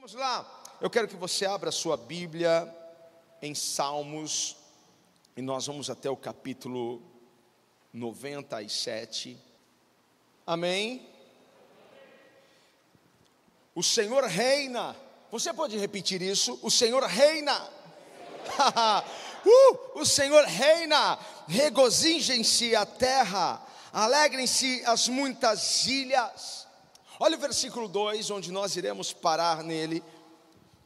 Vamos lá. Eu quero que você abra sua Bíblia em Salmos e nós vamos até o capítulo 97. Amém. O Senhor reina. Você pode repetir isso? O Senhor reina. uh, o Senhor reina. Regozijem-se a terra, alegrem-se as muitas ilhas. Olha o versículo 2, onde nós iremos parar nele.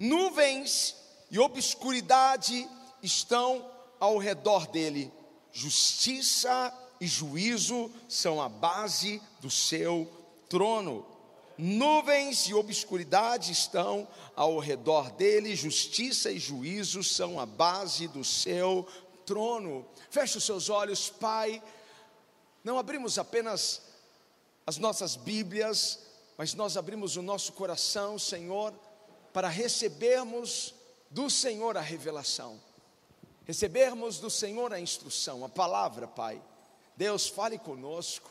Nuvens e obscuridade estão ao redor dele, justiça e juízo são a base do seu trono. Nuvens e obscuridade estão ao redor dele, justiça e juízo são a base do seu trono. Feche os seus olhos, Pai. Não abrimos apenas as nossas Bíblias, mas nós abrimos o nosso coração, Senhor, para recebermos do Senhor a revelação, recebermos do Senhor a instrução, a palavra, Pai. Deus, fale conosco.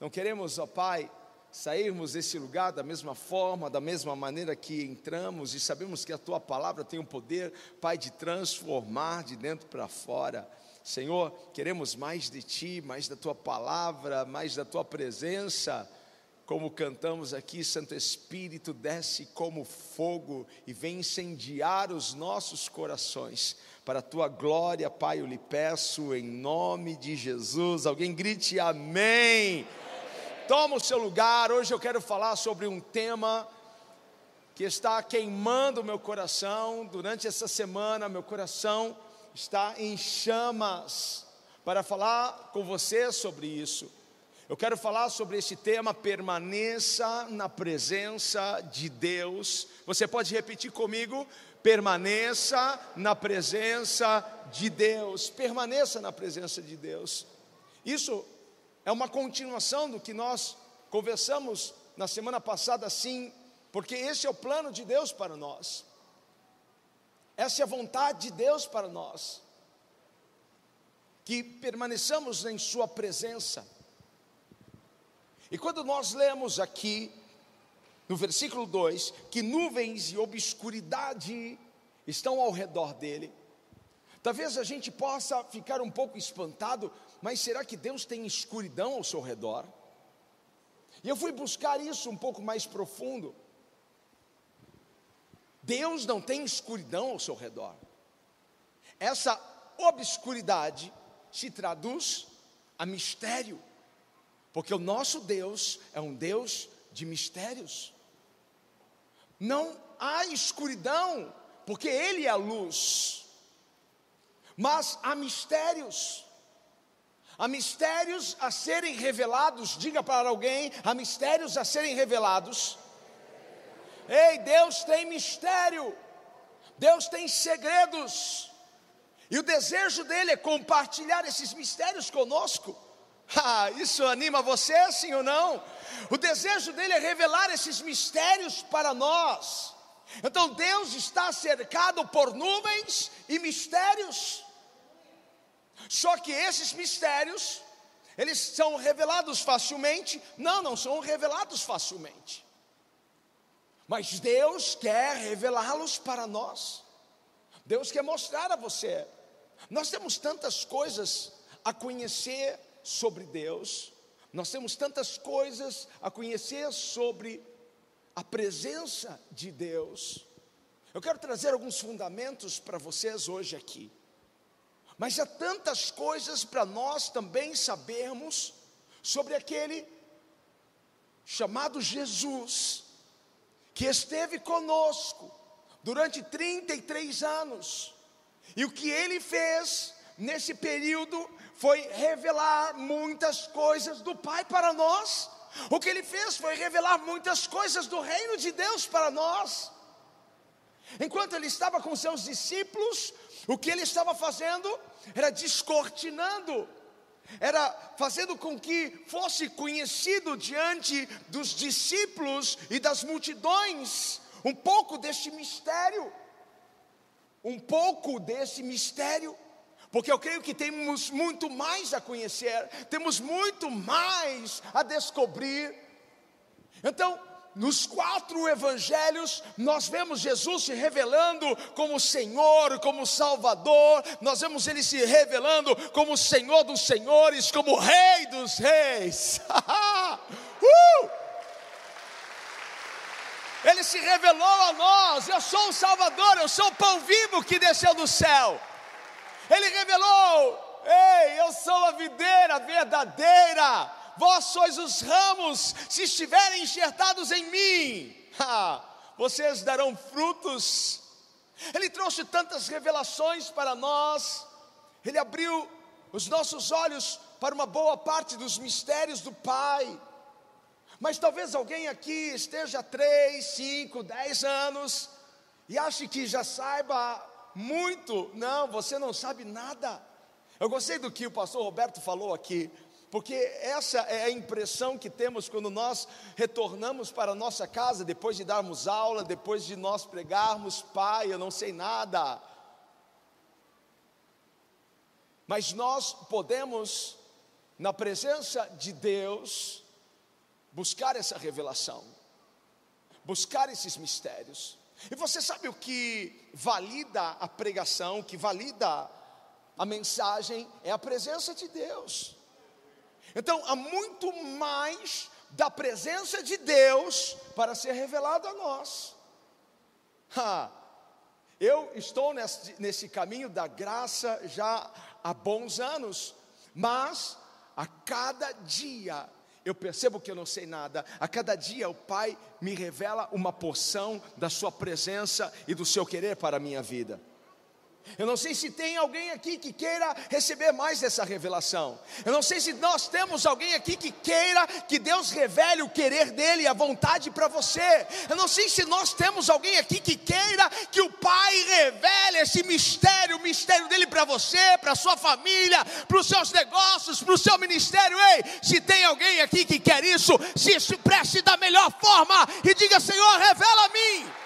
Não queremos, ó Pai, sairmos desse lugar da mesma forma, da mesma maneira que entramos, e sabemos que a tua palavra tem o poder, Pai, de transformar de dentro para fora. Senhor, queremos mais de ti, mais da tua palavra, mais da tua presença. Como cantamos aqui, Santo Espírito desce como fogo e vem incendiar os nossos corações. Para a tua glória, Pai, eu lhe peço em nome de Jesus. Alguém grite amém. Toma o seu lugar. Hoje eu quero falar sobre um tema que está queimando o meu coração. Durante essa semana, meu coração está em chamas para falar com você sobre isso. Eu quero falar sobre esse tema, permaneça na presença de Deus. Você pode repetir comigo? Permaneça na presença de Deus. Permaneça na presença de Deus. Isso é uma continuação do que nós conversamos na semana passada, sim, porque esse é o plano de Deus para nós. Essa é a vontade de Deus para nós. Que permaneçamos em Sua presença. E quando nós lemos aqui, no versículo 2, que nuvens e obscuridade estão ao redor dele, talvez a gente possa ficar um pouco espantado, mas será que Deus tem escuridão ao seu redor? E eu fui buscar isso um pouco mais profundo. Deus não tem escuridão ao seu redor. Essa obscuridade se traduz a mistério. Porque o nosso Deus é um Deus de mistérios. Não há escuridão, porque Ele é a luz. Mas há mistérios. Há mistérios a serem revelados. Diga para alguém: há mistérios a serem revelados. Ei, Deus tem mistério. Deus tem segredos. E o desejo dele é compartilhar esses mistérios conosco. Ah, isso anima você, sim ou não? O desejo dele é revelar esses mistérios para nós. Então Deus está cercado por nuvens e mistérios. Só que esses mistérios, eles são revelados facilmente? Não, não são revelados facilmente. Mas Deus quer revelá-los para nós. Deus quer mostrar a você. Nós temos tantas coisas a conhecer sobre Deus, nós temos tantas coisas a conhecer sobre a presença de Deus. Eu quero trazer alguns fundamentos para vocês hoje aqui. Mas há tantas coisas para nós também sabermos sobre aquele chamado Jesus, que esteve conosco durante 33 anos, e o que ele fez nesse período foi revelar muitas coisas do Pai para nós. O que ele fez foi revelar muitas coisas do reino de Deus para nós. Enquanto ele estava com seus discípulos, o que ele estava fazendo era descortinando, era fazendo com que fosse conhecido diante dos discípulos e das multidões um pouco deste mistério, um pouco desse mistério porque eu creio que temos muito mais a conhecer, temos muito mais a descobrir. Então, nos quatro evangelhos, nós vemos Jesus se revelando como Senhor, como Salvador, nós vemos ele se revelando como Senhor dos Senhores, como Rei dos Reis. uh! Ele se revelou a nós: eu sou o Salvador, eu sou o pão vivo que desceu do céu. Ele revelou: ei, eu sou a videira verdadeira vós sois os ramos, se estiverem enxertados em mim, vocês darão frutos. Ele trouxe tantas revelações para nós, ele abriu os nossos olhos para uma boa parte dos mistérios do Pai. Mas talvez alguém aqui esteja há três, cinco, dez anos e ache que já saiba muito. Não, você não sabe nada. Eu gostei do que o pastor Roberto falou aqui porque essa é a impressão que temos quando nós retornamos para a nossa casa, depois de darmos aula, depois de nós pregarmos, pai, eu não sei nada. Mas nós podemos, na presença de Deus, buscar essa revelação, buscar esses mistérios. E você sabe o que valida a pregação, o que valida a mensagem, é a presença de Deus. Então, há muito mais da presença de Deus para ser revelado a nós. Ha, eu estou nesse, nesse caminho da graça já há bons anos, mas a cada dia eu percebo que eu não sei nada. A cada dia o Pai me revela uma porção da Sua presença e do seu querer para a minha vida. Eu não sei se tem alguém aqui que queira receber mais dessa revelação. Eu não sei se nós temos alguém aqui que queira que Deus revele o querer dele, a vontade para você. Eu não sei se nós temos alguém aqui que queira que o Pai revele esse mistério, o mistério dele para você, para sua família, para os seus negócios, para o seu ministério. Ei, se tem alguém aqui que quer isso, se expresse da melhor forma e diga: Senhor, revela a mim.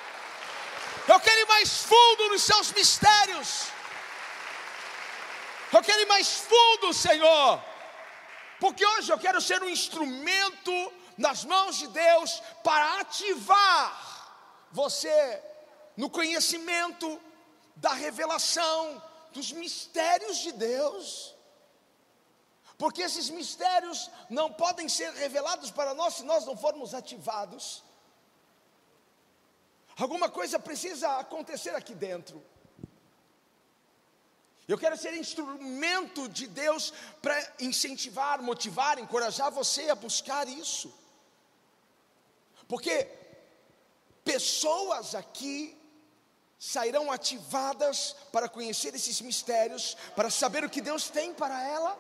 Eu quero ir mais fundo nos seus mistérios. Eu quero ir mais fundo, Senhor. Porque hoje eu quero ser um instrumento nas mãos de Deus para ativar você no conhecimento da revelação dos mistérios de Deus. Porque esses mistérios não podem ser revelados para nós se nós não formos ativados. Alguma coisa precisa acontecer aqui dentro. Eu quero ser instrumento de Deus para incentivar, motivar, encorajar você a buscar isso. Porque pessoas aqui sairão ativadas para conhecer esses mistérios, para saber o que Deus tem para ela.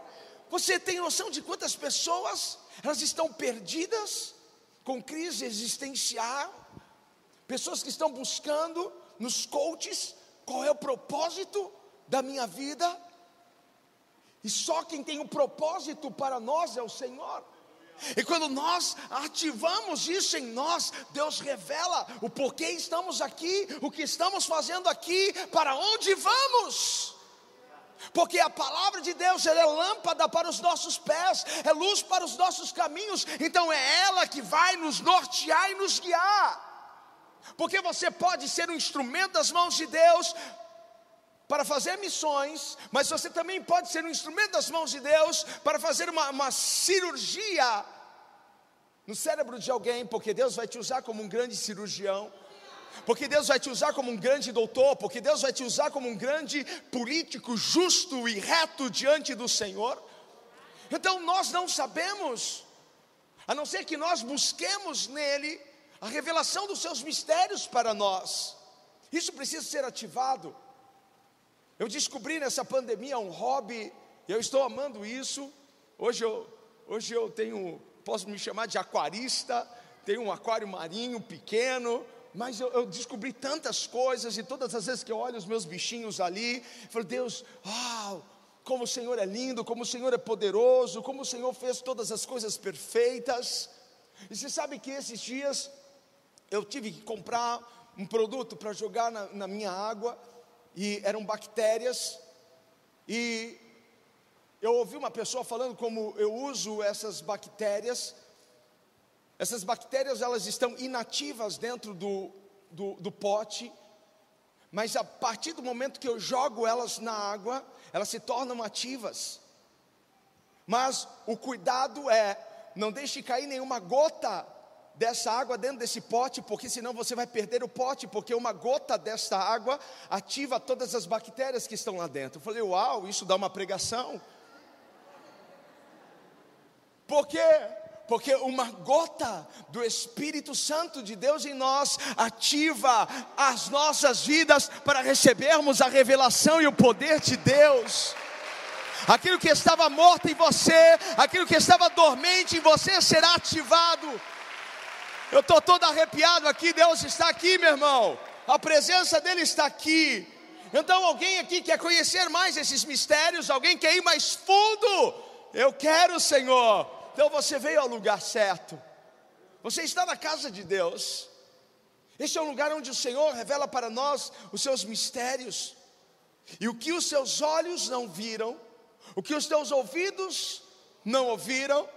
Você tem noção de quantas pessoas elas estão perdidas com crise existencial? Pessoas que estão buscando nos coaches qual é o propósito da minha vida. E só quem tem o um propósito para nós é o Senhor. E quando nós ativamos isso em nós, Deus revela o porquê estamos aqui, o que estamos fazendo aqui, para onde vamos. Porque a palavra de Deus é lâmpada para os nossos pés, é luz para os nossos caminhos, então é ela que vai nos nortear e nos guiar porque você pode ser um instrumento das mãos de Deus para fazer missões, mas você também pode ser um instrumento das mãos de Deus para fazer uma, uma cirurgia no cérebro de alguém, porque Deus vai te usar como um grande cirurgião porque Deus vai te usar como um grande doutor, porque Deus vai te usar como um grande político justo e reto diante do Senhor. Então nós não sabemos, a não ser que nós busquemos nele a revelação dos seus mistérios para nós. Isso precisa ser ativado. Eu descobri nessa pandemia um hobby, e eu estou amando isso. Hoje eu, hoje eu tenho, posso me chamar de aquarista, tenho um aquário marinho pequeno, mas eu, eu, descobri tantas coisas, e todas as vezes que eu olho os meus bichinhos ali, eu falo, Deus, uau, como o Senhor é lindo, como o Senhor é poderoso, como o Senhor fez todas as coisas perfeitas. E você sabe que esses dias eu tive que comprar um produto para jogar na, na minha água, e eram bactérias, e eu ouvi uma pessoa falando como eu uso essas bactérias, Essas bactérias elas estão inativas dentro do, do, do pote, mas a partir do momento que eu jogo elas na água, elas se tornam ativas. Mas o cuidado é não deixe cair nenhuma gota dessa água dentro desse pote, porque senão você vai perder o pote, porque uma gota desta água ativa todas as bactérias que estão lá dentro. Eu falei, uau, isso dá uma pregação. Por quê? Porque uma gota do Espírito Santo de Deus em nós ativa as nossas vidas para recebermos a revelação e o poder de Deus aquilo que estava morto em você, aquilo que estava dormente em você será ativado. Eu estou todo arrepiado aqui, Deus está aqui, meu irmão, a presença dEle está aqui. Então, alguém aqui quer conhecer mais esses mistérios, alguém quer ir mais fundo? Eu quero, Senhor. Então você veio ao lugar certo, você está na casa de Deus. Este é um lugar onde o Senhor revela para nós os seus mistérios, e o que os seus olhos não viram, o que os teus ouvidos não ouviram,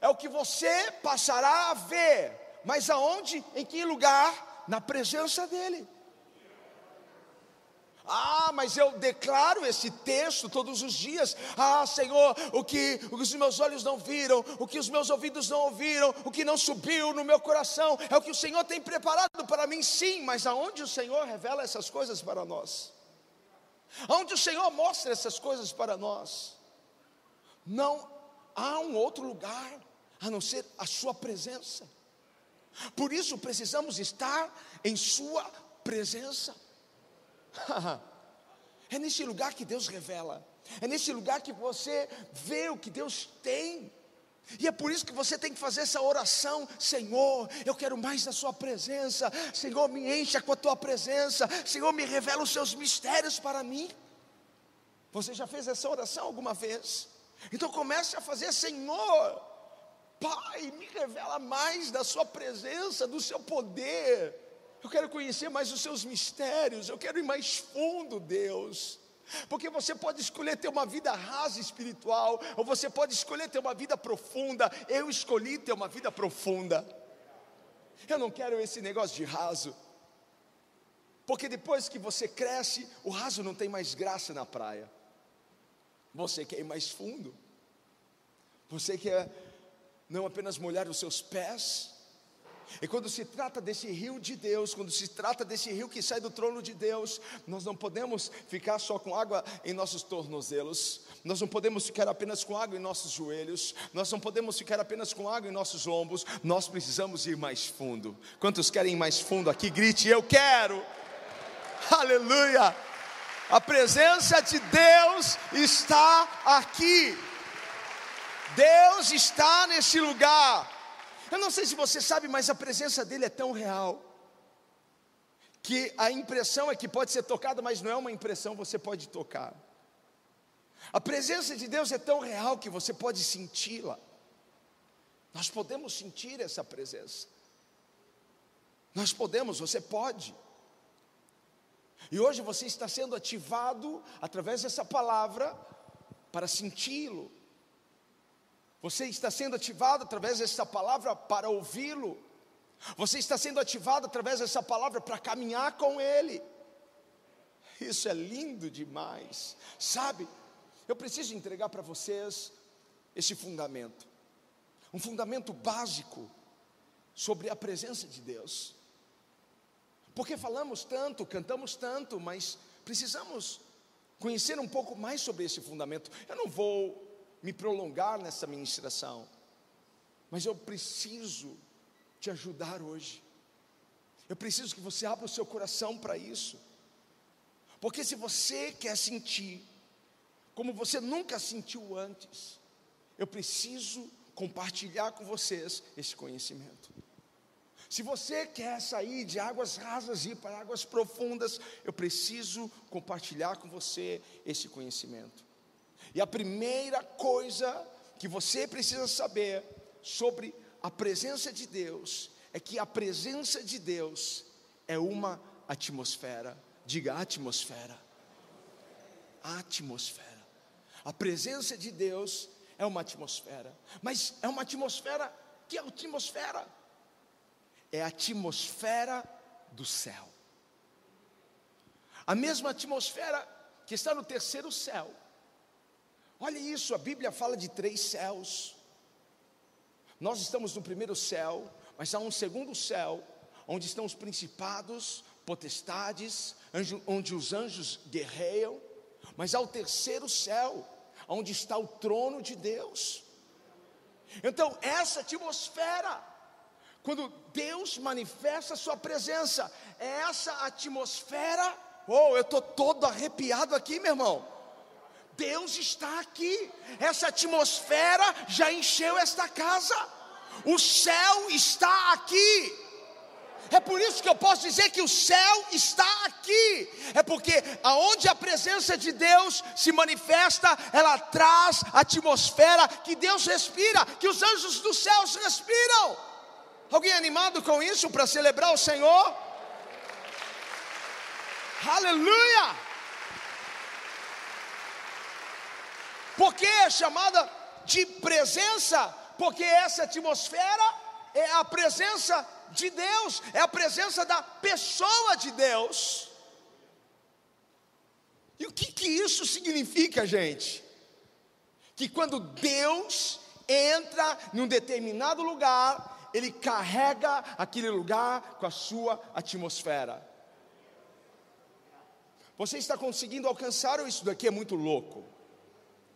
é o que você passará a ver. Mas aonde? Em que lugar? Na presença dEle. Ah, mas eu declaro esse texto todos os dias. Ah, Senhor, o que, os meus olhos não viram, o que os meus ouvidos não ouviram, o que não subiu no meu coração, é o que o Senhor tem preparado para mim, sim, mas aonde o Senhor revela essas coisas para nós? Onde o Senhor mostra essas coisas para nós. Não há um outro lugar a não ser a Sua presença. Por isso precisamos estar em Sua presença. é nesse lugar que Deus revela, é nesse lugar que você vê o que Deus tem. E é por isso que você tem que fazer essa oração: Senhor, eu quero mais da Sua presença, Senhor, me encha com a Tua presença, Senhor, me revela os Seus mistérios para mim. Você já fez essa oração alguma vez? Então comece a fazer, Senhor, Pai, me revela mais da Sua presença, do Seu poder. Eu quero conhecer mais os Seus mistérios, eu quero ir mais fundo, Deus. Porque você pode escolher ter uma vida rasa espiritual, ou você pode escolher ter uma vida profunda. Eu escolhi ter uma vida profunda. Eu não quero esse negócio de raso. Porque depois que você cresce, o raso não tem mais graça na praia. Você quer ir mais fundo. Você quer não apenas molhar os seus pés. E quando se trata desse rio de Deus, quando se trata desse rio que sai do trono de Deus, nós não podemos ficar só com água em nossos tornozelos, nós não podemos ficar apenas com água em nossos joelhos, nós não podemos ficar apenas com água em nossos ombros, nós precisamos ir mais fundo. Quantos querem ir mais fundo aqui? Grite, eu quero! Aleluia! A presença de Deus está aqui. Deus está nesse lugar. Eu não sei se você sabe, mas a presença dele é tão real que a impressão é que pode ser tocada, mas não é uma impressão, você pode tocar. A presença de Deus é tão real que você pode senti-la. Nós podemos sentir essa presença. Nós podemos, você pode. E hoje você está sendo ativado através dessa palavra para senti-lo. Você está sendo ativado através dessa palavra para ouvi-lo. Você está sendo ativado através dessa palavra para caminhar com Ele. Isso é lindo demais. Sabe, eu preciso entregar para vocês esse fundamento. Um fundamento básico sobre a presença de Deus. Porque falamos tanto, cantamos tanto, mas precisamos conhecer um pouco mais sobre esse fundamento. Eu não vou me prolongar nessa ministração, mas eu preciso te ajudar hoje. Eu preciso que você abra o seu coração para isso. Porque se você quer sentir como você nunca sentiu antes, eu preciso compartilhar com vocês esse conhecimento. Se você quer sair de águas rasas e ir para águas profundas, eu preciso compartilhar com você esse conhecimento. E a primeira coisa que você precisa saber sobre a presença de Deus é que a presença de Deus é uma atmosfera. Diga atmosfera. Atmosfera. A presença de Deus é uma atmosfera, mas é uma atmosfera que é atmosfera é a atmosfera do céu. A mesma atmosfera que está no terceiro céu. Olha isso, a Bíblia fala de três céus. Nós estamos no primeiro céu, mas há um segundo céu, onde estão os principados, potestades, onde os anjos guerreiam, mas há o terceiro céu, onde está o trono de Deus. Então, essa atmosfera, quando Deus manifesta a sua presença, é essa atmosfera, oh, eu estou todo arrepiado aqui, meu irmão. Deus está aqui, essa atmosfera já encheu esta casa, o céu está aqui. É por isso que eu posso dizer que o céu está aqui. É porque aonde a presença de Deus se manifesta, ela traz a atmosfera que Deus respira, que os anjos dos céus respiram. Alguém animado com isso para celebrar o Senhor? Aleluia! Porque é chamada de presença? Porque essa atmosfera é a presença de Deus, é a presença da pessoa de Deus. E o que, que isso significa, gente? Que quando Deus entra num determinado lugar, Ele carrega aquele lugar com a sua atmosfera. Você está conseguindo alcançar ou isso daqui é muito louco?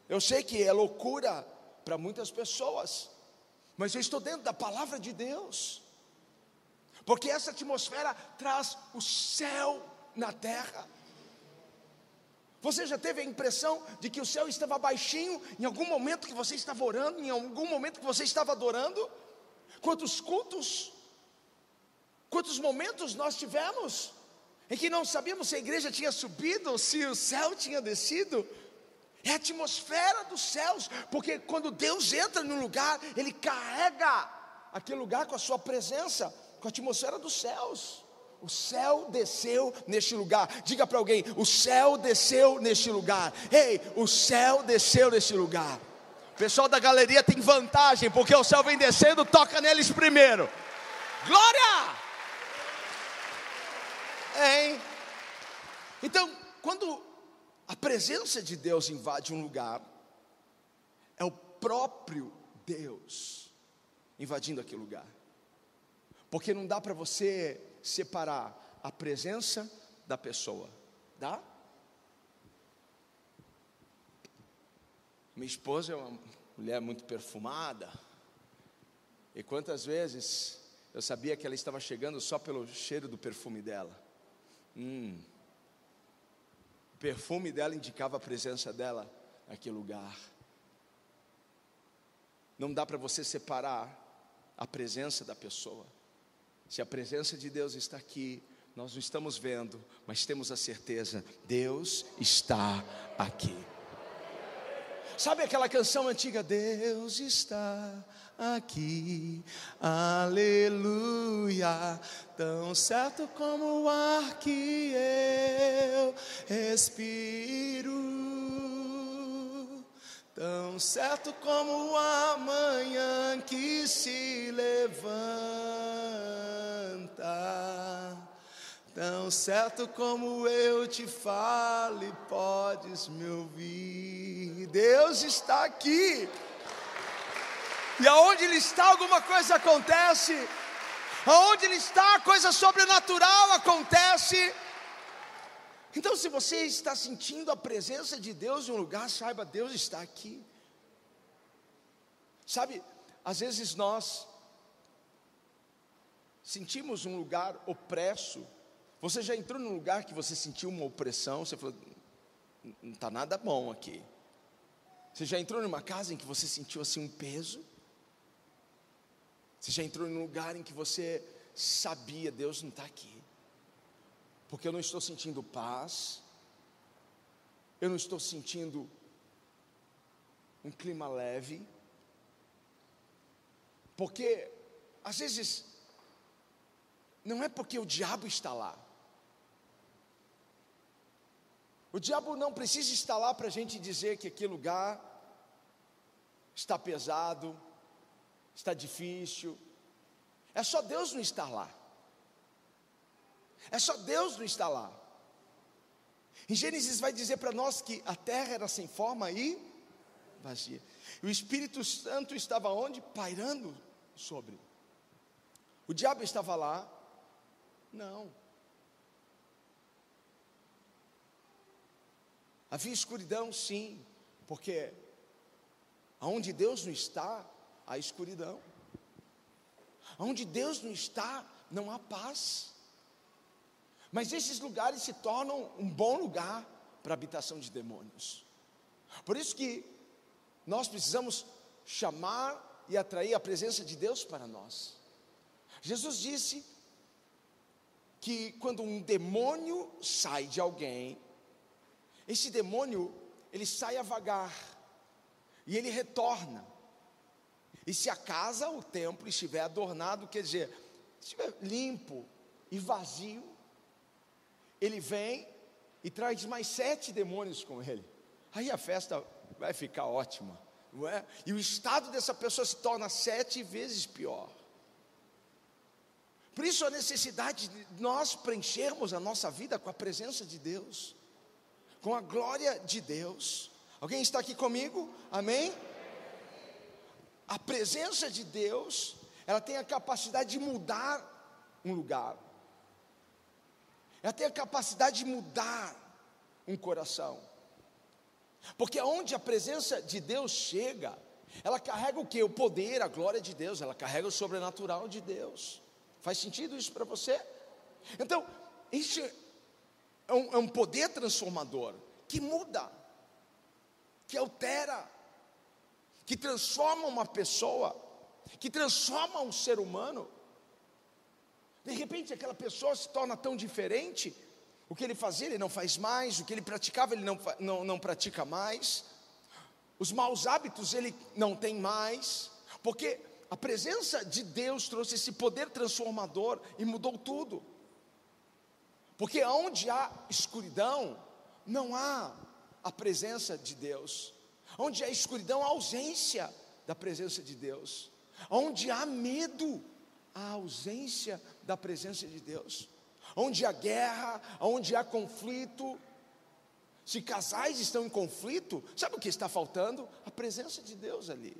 Eu sei que é loucura para muitas pessoas, mas eu estou dentro da palavra de Deus porque essa atmosfera traz o céu na terra. Você já teve a impressão de que o céu estava baixinho em algum momento que você estava orando, em algum momento que você estava adorando? Quantos cultos, quantos momentos nós tivemos em que não sabíamos se a igreja tinha subido ou se o céu tinha descido? É a atmosfera dos céus, porque quando Deus entra no lugar, Ele carrega aquele lugar com a sua presença com a atmosfera dos céus. O céu desceu neste lugar. Diga para alguém: o céu desceu neste lugar. Ei, o céu desceu neste lugar. O pessoal da galeria tem vantagem, porque o céu vem descendo, toca neles primeiro. Glória! Hein? Então, quando a presença de Deus invade um lugar, é o próprio Deus invadindo aquele lugar. Porque não dá para você separar a presença da pessoa. Dá? Minha esposa é uma mulher muito perfumada. E quantas vezes eu sabia que ela estava chegando só pelo cheiro do perfume dela. Hum. Perfume dela indicava a presença dela naquele lugar. Não dá para você separar a presença da pessoa. Se a presença de Deus está aqui, nós não estamos vendo, mas temos a certeza: Deus está aqui. Sabe aquela canção antiga? Deus está aqui, aleluia. Tão certo como o ar que eu respiro, tão certo como a manhã que se levanta Tão certo como eu te falo, podes me ouvir. Deus está aqui. E aonde Ele está, alguma coisa acontece. Aonde Ele está, coisa sobrenatural acontece. Então, se você está sentindo a presença de Deus em um lugar, saiba, Deus está aqui. Sabe, às vezes nós sentimos um lugar opresso. Você já entrou num lugar que você sentiu uma opressão? Você falou, não está nada bom aqui. Você já entrou numa casa em que você sentiu assim um peso? Você já entrou num lugar em que você sabia, Deus não está aqui, porque eu não estou sentindo paz, eu não estou sentindo um clima leve, porque às vezes não é porque o diabo está lá. O diabo não precisa estar lá para a gente dizer que aquele lugar está pesado, está difícil. É só Deus não estar lá. É só Deus não estar lá. Em Gênesis vai dizer para nós que a terra era sem forma e vazia. E o Espírito Santo estava onde? Pairando sobre. O diabo estava lá? Não. Havia escuridão, sim, porque aonde Deus não está, há escuridão. Onde Deus não está, não há paz. Mas esses lugares se tornam um bom lugar para a habitação de demônios. Por isso que nós precisamos chamar e atrair a presença de Deus para nós. Jesus disse que quando um demônio sai de alguém, esse demônio ele sai a vagar e ele retorna. E se a casa, o templo estiver adornado, quer dizer, estiver limpo e vazio, ele vem e traz mais sete demônios com ele. Aí a festa vai ficar ótima, não é? E o estado dessa pessoa se torna sete vezes pior. Por isso a necessidade de nós preenchermos a nossa vida com a presença de Deus, com a glória de Deus. Alguém está aqui comigo? Amém? A presença de Deus, ela tem a capacidade de mudar um lugar. Ela tem a capacidade de mudar um coração. Porque onde a presença de Deus chega, ela carrega o que? O poder, a glória de Deus, ela carrega o sobrenatural de Deus. Faz sentido isso para você? Então, isso é um, é um poder transformador que muda, que altera, que transforma uma pessoa, que transforma um ser humano. De repente, aquela pessoa se torna tão diferente, o que ele fazia, ele não faz mais, o que ele praticava, ele não, não, não pratica mais, os maus hábitos ele não tem mais, porque a presença de Deus trouxe esse poder transformador e mudou tudo. Porque onde há escuridão, não há a presença de Deus. Onde há escuridão, há ausência da presença de Deus. Onde há medo, há ausência da presença de Deus. Onde há guerra, onde há conflito. Se casais estão em conflito, sabe o que está faltando? A presença de Deus ali.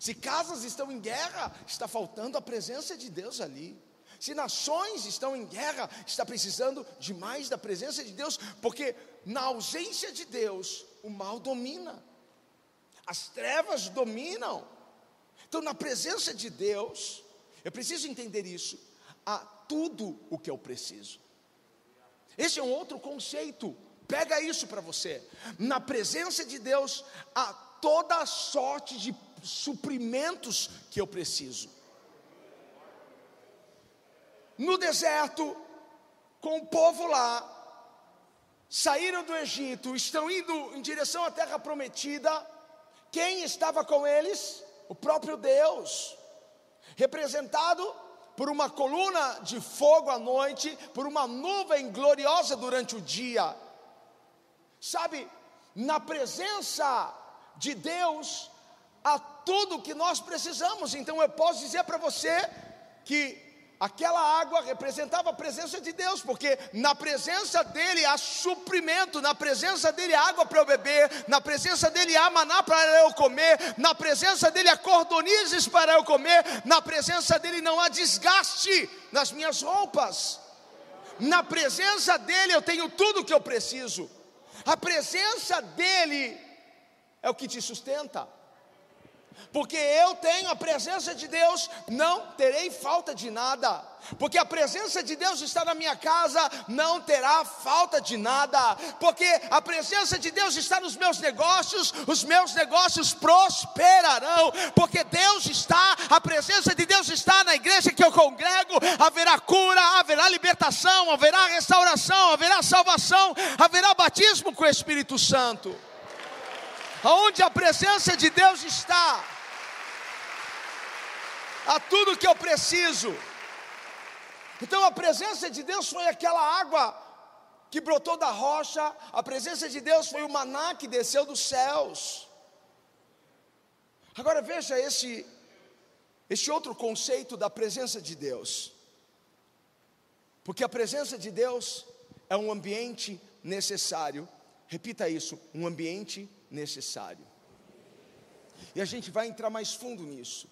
Se casas estão em guerra, está faltando a presença de Deus ali. Se nações estão em guerra, está precisando de mais da presença de Deus, porque na ausência de Deus, o mal domina, as trevas dominam. Então, na presença de Deus, eu preciso entender isso, há tudo o que eu preciso. Esse é um outro conceito, pega isso para você. Na presença de Deus, há toda a sorte de suprimentos que eu preciso. No deserto, com o povo lá, saíram do Egito, estão indo em direção à terra prometida. Quem estava com eles? O próprio Deus, representado por uma coluna de fogo à noite, por uma nuvem gloriosa durante o dia. Sabe, na presença de Deus, há tudo que nós precisamos. Então eu posso dizer para você que aquela água representava a presença de Deus, porque na presença dele há suprimento, na presença dele há água para eu beber, na presença dele há maná para eu comer, na presença dele há cordonizes para eu comer, na presença dele não há desgaste nas minhas roupas. Na presença dele eu tenho tudo o que eu preciso. A presença dele é o que te sustenta porque eu tenho a presença de Deus, não terei falta de nada. Porque a presença de Deus está na minha casa, não terá falta de nada. Porque a presença de Deus está nos meus negócios, os meus negócios prosperarão. Porque Deus está, a presença de Deus está na igreja que eu congrego. Haverá cura, haverá libertação, haverá restauração, haverá salvação, haverá batismo com o Espírito Santo. Aonde a presença de Deus está, a tudo que eu preciso. Então a presença de Deus foi aquela água que brotou da rocha, a presença de Deus foi o maná que desceu dos céus. Agora veja esse Este outro conceito da presença de Deus. Porque a presença de Deus é um ambiente necessário. Repita isso: um ambiente necessário. E a gente vai entrar mais fundo nisso.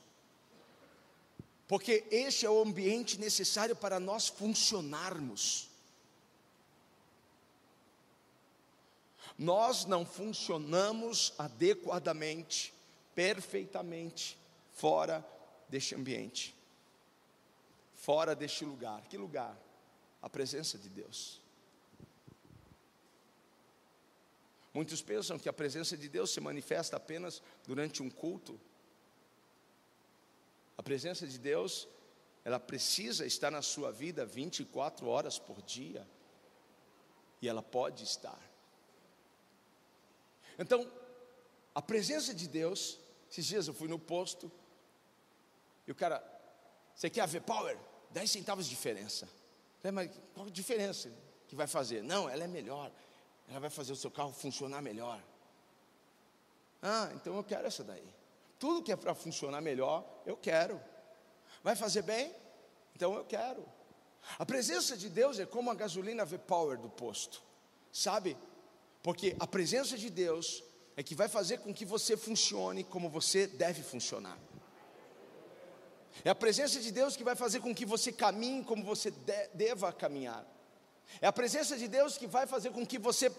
Porque este é o ambiente necessário para nós funcionarmos. Nós não funcionamos adequadamente, perfeitamente, fora deste ambiente, fora deste lugar. Que lugar? A presença de Deus. Muitos pensam que a presença de Deus se manifesta apenas durante um culto. A presença de Deus, ela precisa estar na sua vida 24 horas por dia. E ela pode estar. Então, a presença de Deus, esses dias eu fui no posto, e o cara, você quer ver power? 10 centavos de diferença. Mas qual a diferença que vai fazer? Não, ela é melhor. Ela vai fazer o seu carro funcionar melhor. Ah, então eu quero essa daí. Tudo que é para funcionar melhor, eu quero. Vai fazer bem? Então eu quero. A presença de Deus é como a gasolina V-Power do posto, sabe? Porque a presença de Deus é que vai fazer com que você funcione como você deve funcionar. É a presença de Deus que vai fazer com que você caminhe como você de, deva caminhar. É a presença de Deus que vai fazer com que você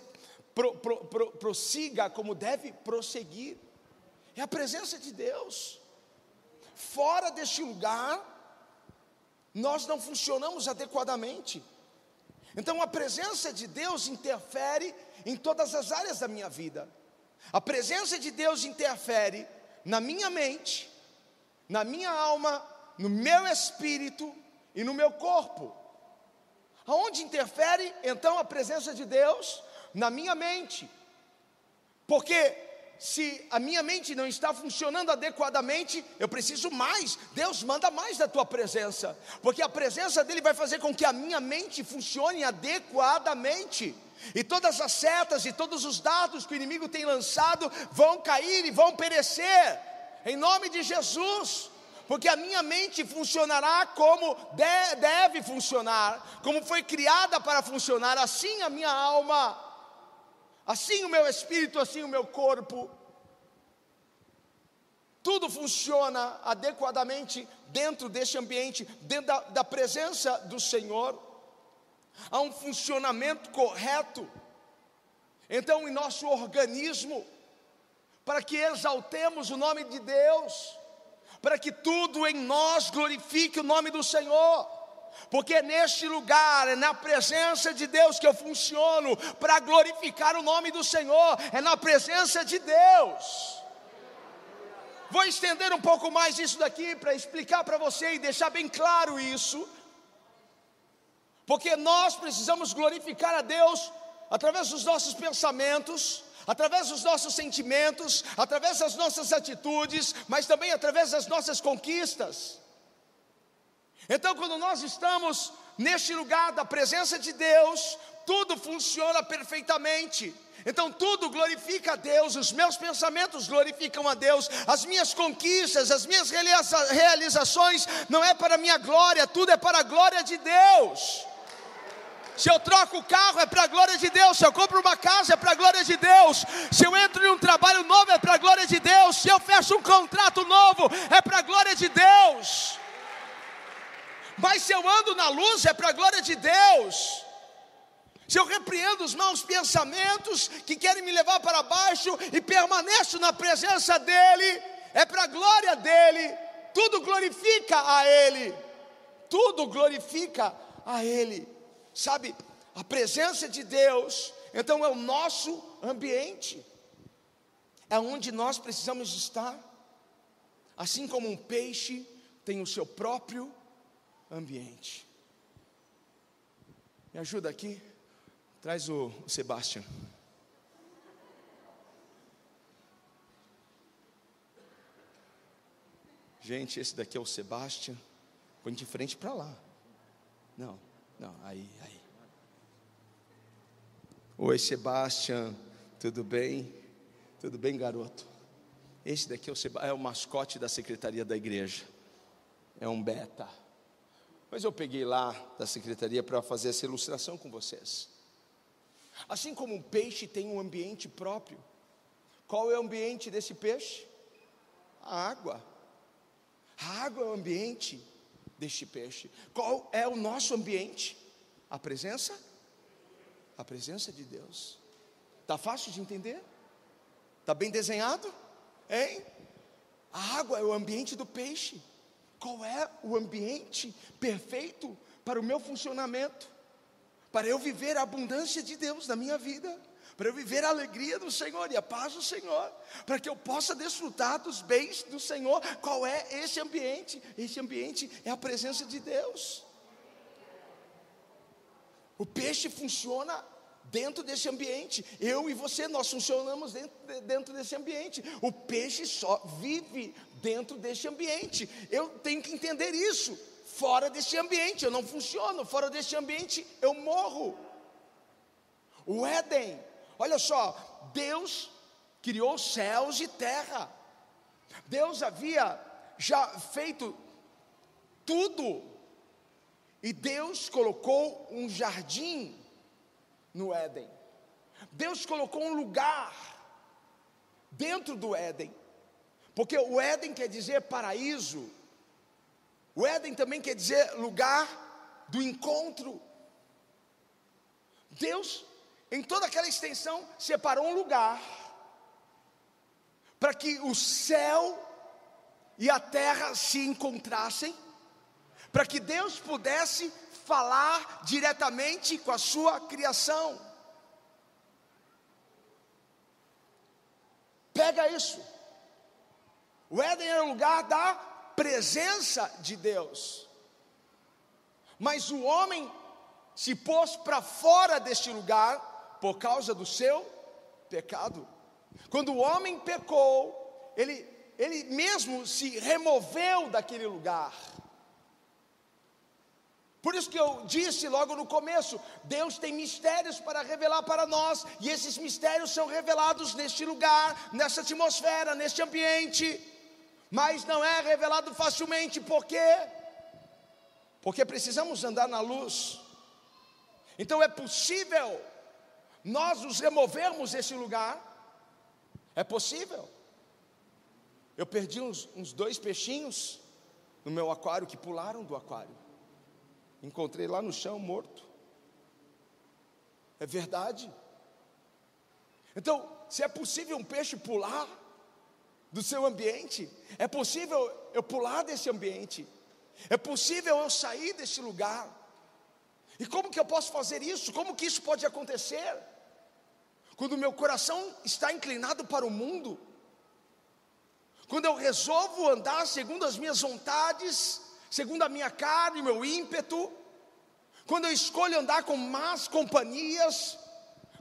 pro, pro, pro, prossiga como deve prosseguir. É a presença de Deus. Fora deste lugar, nós não funcionamos adequadamente. Então a presença de Deus interfere em todas as áreas da minha vida. A presença de Deus interfere na minha mente, na minha alma, no meu espírito e no meu corpo. Aonde interfere então a presença de Deus? Na minha mente. Porque se a minha mente não está funcionando adequadamente, eu preciso mais. Deus manda mais da tua presença, porque a presença dele vai fazer com que a minha mente funcione adequadamente. E todas as setas e todos os dados que o inimigo tem lançado vão cair e vão perecer, em nome de Jesus porque a minha mente funcionará como de, deve funcionar, como foi criada para funcionar, assim a minha alma, assim o meu espírito, assim o meu corpo. Tudo funciona adequadamente dentro deste ambiente, dentro da, da presença do Senhor. Há um funcionamento correto. Então, em nosso organismo, para que exaltemos o nome de Deus, para que tudo em nós glorifique o nome do Senhor. Porque é neste lugar, é na presença de Deus que eu funciono para glorificar o nome do Senhor, é na presença de Deus. Vou estender um pouco mais isso daqui para explicar para você e deixar bem claro isso. Porque nós precisamos glorificar a Deus através dos nossos pensamentos, através dos nossos sentimentos, através das nossas atitudes, mas também através das nossas conquistas. Então, quando nós estamos neste lugar da presença de Deus, tudo funciona perfeitamente. Então tudo glorifica a Deus, os meus pensamentos glorificam a Deus, as minhas conquistas, as minhas realizações não é para minha glória, tudo é para a glória de Deus. Se eu troco o carro é para a glória de Deus. Se eu compro uma casa é para a glória de Deus. Se eu entro em um trabalho novo é para a glória de Deus. Se eu fecho um contrato novo é para a glória de Deus. Mas se eu ando na luz é para a glória de Deus. Se eu repreendo os maus pensamentos que querem me levar para baixo e permaneço na presença dEle, é para a glória dEle. Tudo glorifica a Ele. Tudo glorifica a Ele sabe, a presença de Deus, então é o nosso ambiente, é onde nós precisamos estar. Assim como um peixe tem o seu próprio ambiente. Me ajuda aqui, traz o, o Sebastião. Gente, esse daqui é o Sebastião. Põe de frente para lá. Não. Não, aí, aí. Oi, Sebastian, tudo bem? Tudo bem, garoto? Esse daqui é o, Seba, é o mascote da secretaria da igreja. é um beta. Mas eu peguei lá da secretaria para fazer essa ilustração com vocês. Assim como um peixe tem um ambiente próprio, qual é o ambiente desse peixe? A água. A água é o ambiente deste peixe. Qual é o nosso ambiente? A presença? A presença de Deus. Tá fácil de entender? Tá bem desenhado? Hein? A água é o ambiente do peixe. Qual é o ambiente perfeito para o meu funcionamento? Para eu viver a abundância de Deus na minha vida? Para eu viver a alegria do Senhor e a paz do Senhor? Para que eu possa desfrutar dos bens do Senhor? Qual é esse ambiente? Esse ambiente é a presença de Deus. O peixe funciona dentro desse ambiente. Eu e você, nós funcionamos dentro, dentro desse ambiente. O peixe só vive dentro desse ambiente. Eu tenho que entender isso. Fora desse ambiente eu não funciono. Fora desse ambiente eu morro. O Éden, olha só, Deus criou céus e terra. Deus havia já feito tudo. E Deus colocou um jardim no Éden. Deus colocou um lugar dentro do Éden, porque o Éden quer dizer paraíso, o Éden também quer dizer lugar do encontro. Deus, em toda aquela extensão, separou um lugar para que o céu e a terra se encontrassem, para que Deus pudesse falar diretamente com a sua criação. Pega isso. O Éden era o lugar da presença de Deus. Mas o homem se pôs para fora deste lugar por causa do seu pecado. Quando o homem pecou, ele, ele mesmo se removeu daquele lugar. Por isso que eu disse logo no começo: Deus tem mistérios para revelar para nós, e esses mistérios são revelados neste lugar, nessa atmosfera, neste ambiente, mas não é revelado facilmente, por quê? Porque precisamos andar na luz. Então é possível nós nos removermos desse lugar? É possível. Eu perdi uns, uns dois peixinhos no meu aquário que pularam do aquário. Encontrei lá no chão morto. É verdade. Então, se é possível um peixe pular do seu ambiente, é possível eu pular desse ambiente, é possível eu sair desse lugar. E como que eu posso fazer isso? Como que isso pode acontecer? Quando meu coração está inclinado para o mundo, quando eu resolvo andar segundo as minhas vontades, segundo a minha carne, meu ímpeto, quando eu escolho andar com más companhias,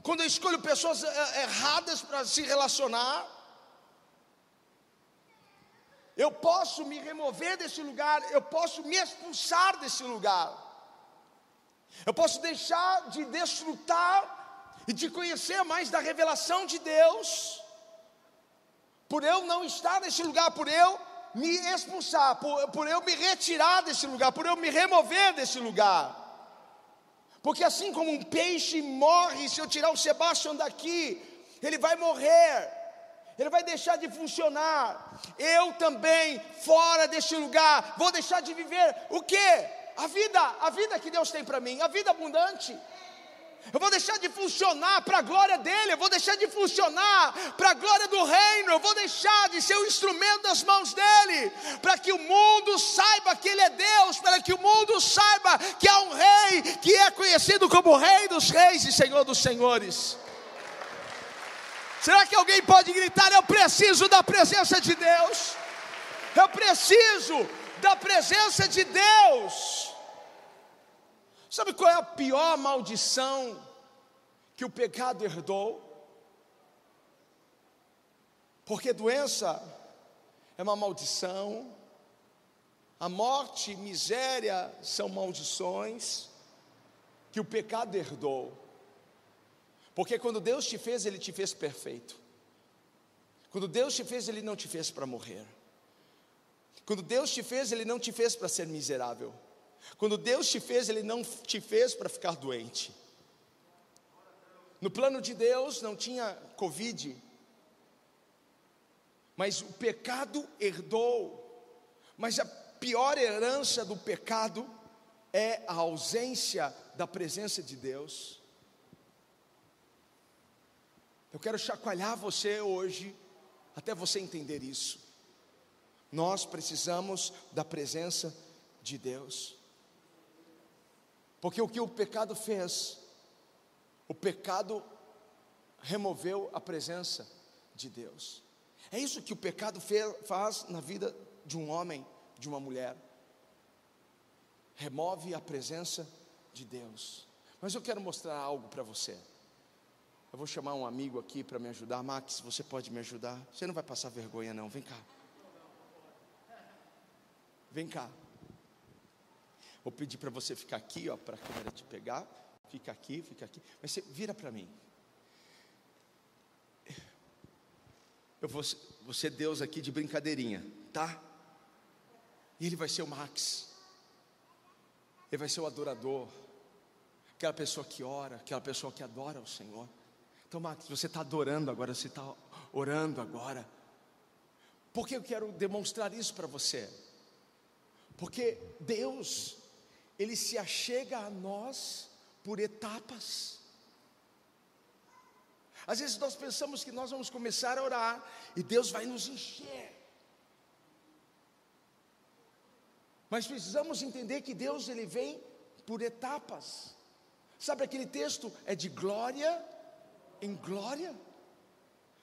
quando eu escolho pessoas eh, eh, erradas para se relacionar, eu posso me remover desse lugar, eu posso me expulsar desse lugar, eu posso deixar de desfrutar e de conhecer mais da revelação de Deus, por eu não estar nesse lugar, por eu me expulsar, por, por eu me retirar desse lugar, por eu me remover desse lugar. Porque assim como um peixe morre, se eu tirar o Sebastião daqui, ele vai morrer, ele vai deixar de funcionar. Eu também, fora deste lugar, vou deixar de viver o que? A vida, a vida que Deus tem para mim, a vida abundante eu vou deixar de funcionar para a glória dele, eu vou deixar de funcionar para a glória do reino, eu vou deixar de ser o instrumento das mãos dele, para que o mundo saiba que ele é Deus, para que o mundo saiba que há um rei que é conhecido como Rei dos Reis e Senhor dos Senhores. Será que alguém pode gritar: Eu preciso da presença de Deus? Eu preciso da presença de Deus. Sabe qual é a pior maldição que o pecado herdou? Porque doença é uma maldição, a morte e miséria são maldições que o pecado herdou. Porque quando Deus te fez, Ele te fez perfeito. Quando Deus te fez, Ele não te fez para morrer. Quando Deus te fez, Ele não te fez para ser miserável. Quando Deus te fez, Ele não te fez para ficar doente. No plano de Deus não tinha Covid, mas o pecado herdou. Mas a pior herança do pecado é a ausência da presença de Deus. Eu quero chacoalhar você hoje, até você entender isso. Nós precisamos da presença de Deus. Porque o que o pecado fez, o pecado removeu a presença de Deus. É isso que o pecado fez, faz na vida de um homem, de uma mulher. Remove a presença de Deus. Mas eu quero mostrar algo para você. Eu vou chamar um amigo aqui para me ajudar. Max, você pode me ajudar? Você não vai passar vergonha, não. Vem cá. Vem cá. Vou pedir para você ficar aqui, ó, para a câmera te pegar. Fica aqui, fica aqui. Mas você vira para mim. Eu vou, vou ser Deus aqui de brincadeirinha, tá? E ele vai ser o Max. Ele vai ser o adorador. Aquela pessoa que ora, aquela pessoa que adora o Senhor. Então, Max, você está adorando agora, você está orando agora. Por que eu quero demonstrar isso para você? Porque Deus, Ele se achega a nós por etapas. Às vezes nós pensamos que nós vamos começar a orar e Deus vai nos encher. Mas precisamos entender que Deus ele vem por etapas. Sabe aquele texto é de glória em glória,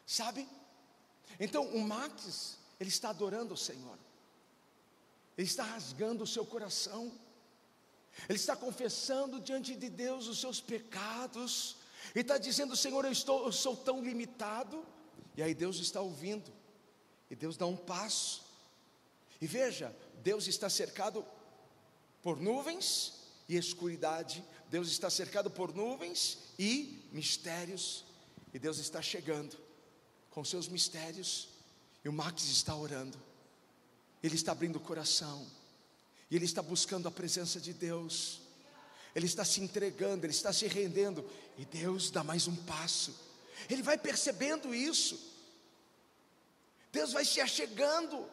sabe? Então o Max, ele está adorando o Senhor, ele está rasgando o seu coração, ele está confessando diante de Deus os seus pecados, e está dizendo: Senhor, eu, estou, eu sou tão limitado, e aí Deus está ouvindo, e Deus dá um passo, e veja, Deus está cercado por nuvens e escuridade, Deus está cercado por nuvens e mistérios, e Deus está chegando com seus mistérios, e o Max está orando, ele está abrindo o coração, e ele está buscando a presença de Deus, ele está se entregando, ele está se rendendo, e Deus dá mais um passo, ele vai percebendo isso, Deus vai se achegando,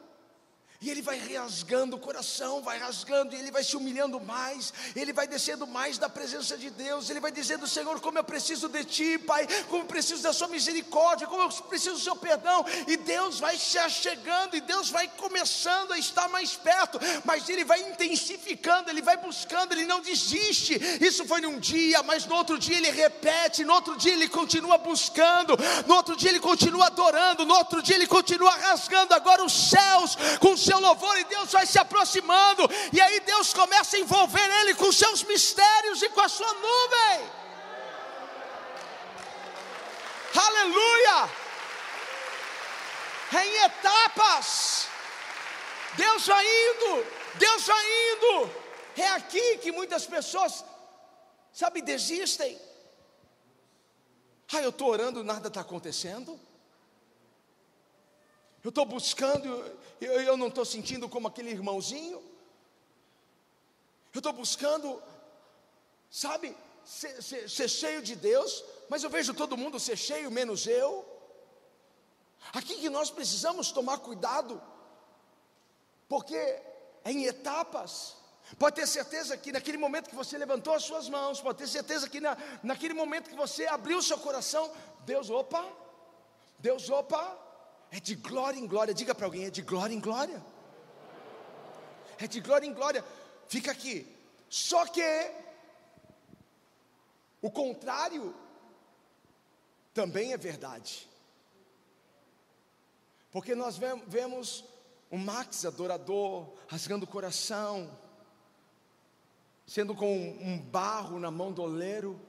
e ele vai rasgando o coração, vai rasgando, e ele vai se humilhando mais, ele vai descendo mais da presença de Deus, ele vai dizendo: Senhor, como eu preciso de Ti, Pai, como eu preciso da Sua misericórdia, como eu preciso do Seu perdão, e Deus vai se achegando, e Deus vai começando a estar mais perto, mas ele vai intensificando, ele vai buscando, ele não desiste. Isso foi num dia, mas no outro dia ele repete, no outro dia ele continua buscando, no outro dia ele continua adorando, no outro dia ele continua rasgando agora os céus com os seu louvor e Deus vai se aproximando, e aí Deus começa a envolver ele com seus mistérios e com a sua nuvem. Aleluia! Em etapas, Deus vai indo, Deus vai indo. É aqui que muitas pessoas, sabe, desistem. Ah, eu estou orando, nada está acontecendo. Eu estou buscando, eu, eu não estou sentindo como aquele irmãozinho. Eu estou buscando, sabe, ser, ser, ser cheio de Deus, mas eu vejo todo mundo ser cheio, menos eu. Aqui que nós precisamos tomar cuidado, porque é em etapas. Pode ter certeza que naquele momento que você levantou as suas mãos, pode ter certeza que na, naquele momento que você abriu o seu coração, Deus, opa, Deus, opa, é de glória em glória. Diga para alguém: é de glória em glória. É de glória em glória. Fica aqui. Só que o contrário também é verdade. Porque nós vemos um Max adorador, rasgando o coração, sendo com um barro na mão do oleiro,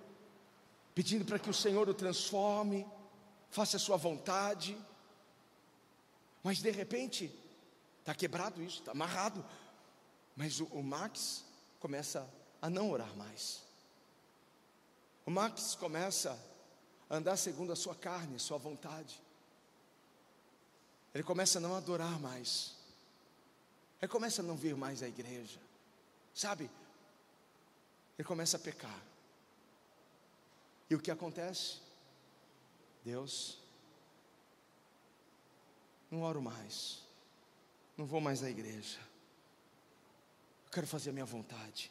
pedindo para que o Senhor o transforme, faça a sua vontade. Mas de repente, está quebrado isso, está amarrado. Mas o, o Max começa a não orar mais. O Max começa a andar segundo a sua carne, a sua vontade. Ele começa a não adorar mais. Aí começa a não vir mais à igreja, sabe? Ele começa a pecar. E o que acontece? Deus, não oro mais, não vou mais à igreja, eu quero fazer a minha vontade.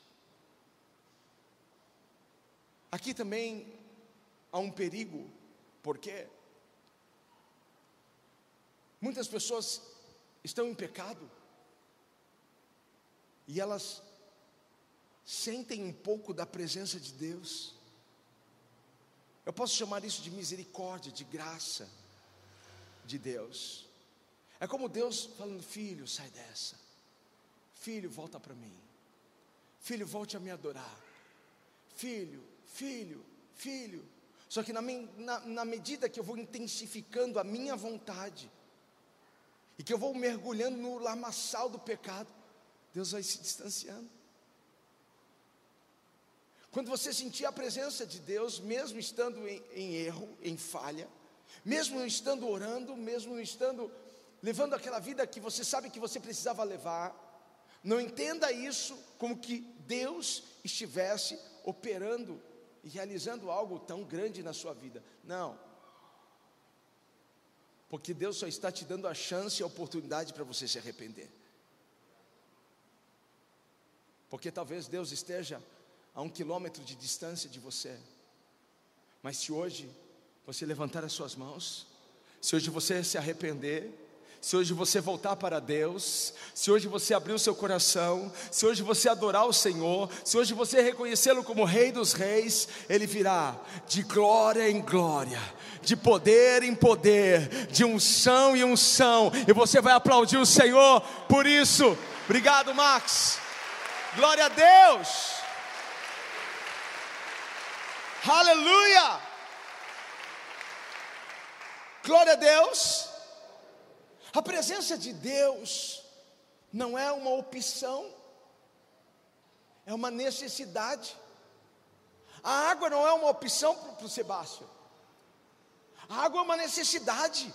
Aqui também há um perigo, porque muitas pessoas estão em pecado e elas sentem um pouco da presença de Deus. Eu posso chamar isso de misericórdia, de graça de Deus. É como Deus falando: Filho, sai dessa. Filho, volta para mim. Filho, volte a me adorar. Filho, filho, filho. Só que na, na, na medida que eu vou intensificando a minha vontade, e que eu vou mergulhando no lamaçal do pecado, Deus vai se distanciando. Quando você sentir a presença de Deus, mesmo estando em, em erro, em falha, mesmo estando orando, mesmo estando levando aquela vida que você sabe que você precisava levar, não entenda isso como que Deus estivesse operando e realizando algo tão grande na sua vida. Não. Porque Deus só está te dando a chance e a oportunidade para você se arrepender. Porque talvez Deus esteja a um quilômetro de distância de você. Mas se hoje você levantar as suas mãos, se hoje você se arrepender, se hoje você voltar para Deus, se hoje você abrir o seu coração, se hoje você adorar o Senhor, se hoje você reconhecê-lo como Rei dos Reis, Ele virá de glória em glória, de poder em poder, de unção em unção, e você vai aplaudir o Senhor por isso. Obrigado, Max. Glória a Deus. Aleluia! Glória a Deus. A presença de Deus não é uma opção, é uma necessidade. A água não é uma opção para o Sebastião, a água é uma necessidade.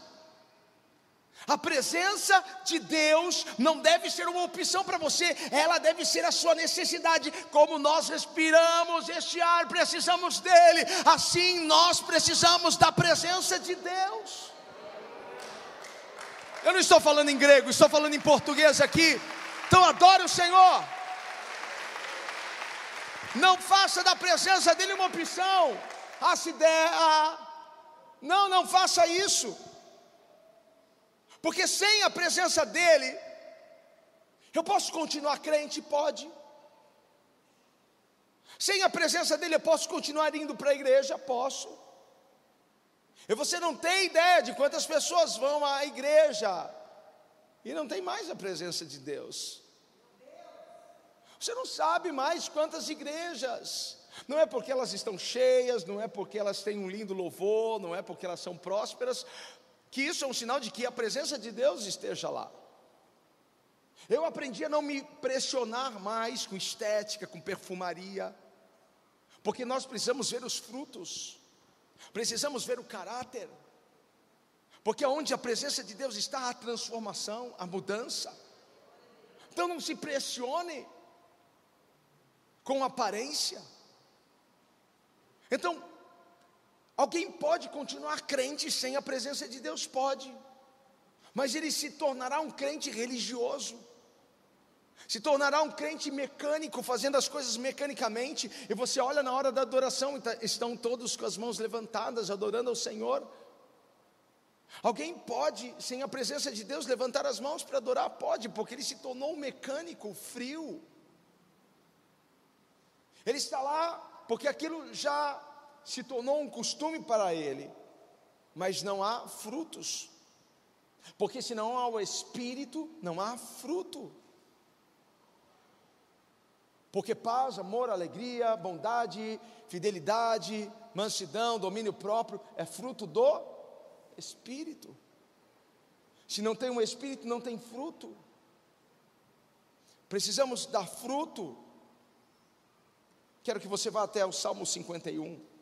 A presença de Deus não deve ser uma opção para você, ela deve ser a sua necessidade. Como nós respiramos este ar, precisamos dele, assim nós precisamos da presença de Deus. Eu não estou falando em grego, estou falando em português aqui. Então adore o Senhor. Não faça da presença dele uma opção. Ah, se der, ah. Não, não faça isso. Porque sem a presença dele, eu posso continuar crente? Pode. Sem a presença dele, eu posso continuar indo para a igreja? Posso. E você não tem ideia de quantas pessoas vão à igreja e não tem mais a presença de Deus. Você não sabe mais quantas igrejas. Não é porque elas estão cheias, não é porque elas têm um lindo louvor, não é porque elas são prósperas, que isso é um sinal de que a presença de Deus esteja lá. Eu aprendi a não me pressionar mais com estética, com perfumaria, porque nós precisamos ver os frutos, precisamos ver o caráter, porque onde a presença de Deus está, a transformação, a mudança. Então não se pressione com aparência. Então, Alguém pode continuar crente sem a presença de Deus? Pode, mas ele se tornará um crente religioso, se tornará um crente mecânico, fazendo as coisas mecanicamente, e você olha na hora da adoração, tá, estão todos com as mãos levantadas, adorando ao Senhor. Alguém pode, sem a presença de Deus, levantar as mãos para adorar? Pode, porque ele se tornou um mecânico, frio. Ele está lá porque aquilo já se tornou um costume para ele, mas não há frutos. Porque se não há o espírito, não há fruto. Porque paz, amor, alegria, bondade, fidelidade, mansidão, domínio próprio é fruto do espírito. Se não tem um espírito, não tem fruto. Precisamos dar fruto. Quero que você vá até o Salmo 51.